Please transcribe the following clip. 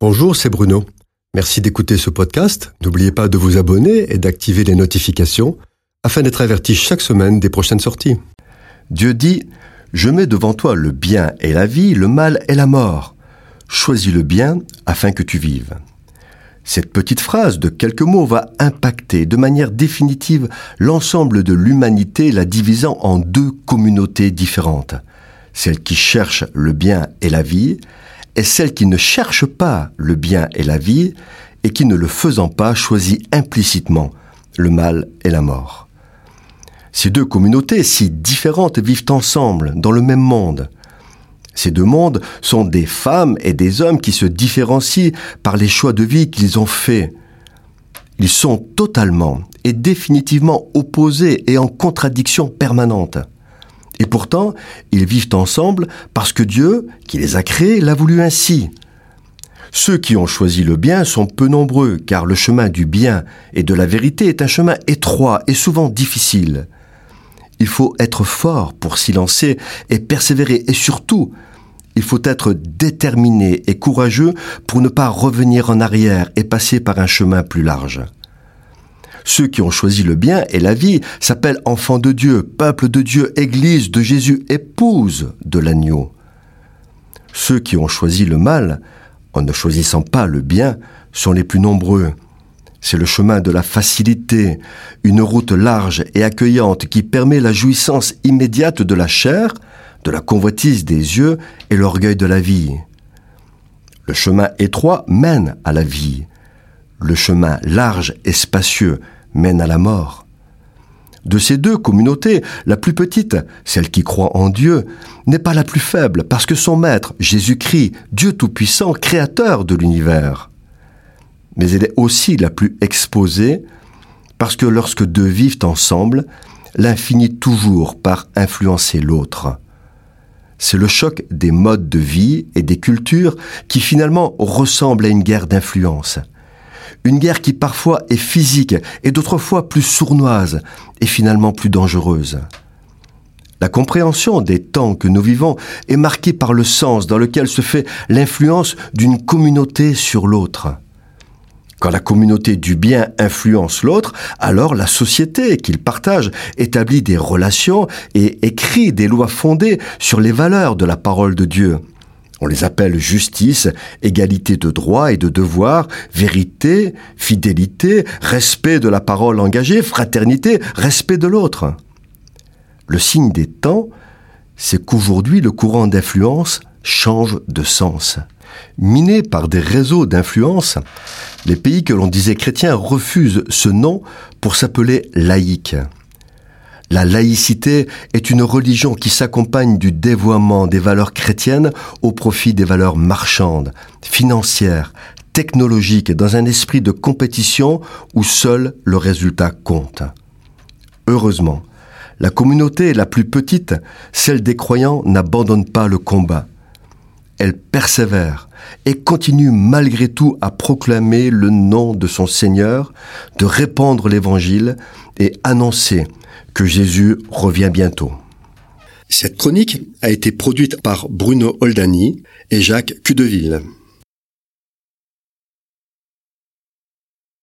Bonjour, c'est Bruno. Merci d'écouter ce podcast. N'oubliez pas de vous abonner et d'activer les notifications afin d'être averti chaque semaine des prochaines sorties. Dieu dit, Je mets devant toi le bien et la vie, le mal et la mort. Choisis le bien afin que tu vives. Cette petite phrase de quelques mots va impacter de manière définitive l'ensemble de l'humanité, la divisant en deux communautés différentes. Celle qui cherche le bien et la vie, et celle qui ne cherche pas le bien et la vie, et qui ne le faisant pas choisit implicitement le mal et la mort. Ces deux communautés si différentes vivent ensemble dans le même monde. Ces deux mondes sont des femmes et des hommes qui se différencient par les choix de vie qu'ils ont faits. Ils sont totalement et définitivement opposés et en contradiction permanente. Et pourtant, ils vivent ensemble parce que Dieu, qui les a créés, l'a voulu ainsi. Ceux qui ont choisi le bien sont peu nombreux, car le chemin du bien et de la vérité est un chemin étroit et souvent difficile. Il faut être fort pour s'y lancer et persévérer, et surtout, il faut être déterminé et courageux pour ne pas revenir en arrière et passer par un chemin plus large. Ceux qui ont choisi le bien et la vie s'appellent enfants de Dieu, peuple de Dieu, église de Jésus, épouse de l'agneau. Ceux qui ont choisi le mal, en ne choisissant pas le bien, sont les plus nombreux. C'est le chemin de la facilité, une route large et accueillante qui permet la jouissance immédiate de la chair, de la convoitise des yeux et l'orgueil de la vie. Le chemin étroit mène à la vie. Le chemin large et spacieux mène à la mort. De ces deux communautés, la plus petite, celle qui croit en Dieu, n'est pas la plus faible parce que son maître, Jésus-Christ, Dieu Tout-Puissant, créateur de l'univers. Mais elle est aussi la plus exposée parce que lorsque deux vivent ensemble, l'un finit toujours par influencer l'autre c'est le choc des modes de vie et des cultures qui finalement ressemble à une guerre d'influence. Une guerre qui parfois est physique et d'autres fois plus sournoise et finalement plus dangereuse. La compréhension des temps que nous vivons est marquée par le sens dans lequel se fait l'influence d'une communauté sur l'autre. Quand la communauté du bien influence l'autre, alors la société qu'il partage établit des relations et écrit des lois fondées sur les valeurs de la parole de Dieu. On les appelle justice, égalité de droits et de devoirs, vérité, fidélité, respect de la parole engagée, fraternité, respect de l'autre. Le signe des temps, c'est qu'aujourd'hui le courant d'influence change de sens. Minés par des réseaux d'influence, les pays que l'on disait chrétiens refusent ce nom pour s'appeler laïque. La laïcité est une religion qui s'accompagne du dévoiement des valeurs chrétiennes au profit des valeurs marchandes, financières, technologiques, dans un esprit de compétition où seul le résultat compte. Heureusement, la communauté la plus petite, celle des croyants, n'abandonne pas le combat elle persévère et continue malgré tout à proclamer le nom de son Seigneur, de répandre l'Évangile et annoncer que Jésus revient bientôt. Cette chronique a été produite par Bruno Oldani et Jacques Cudeville.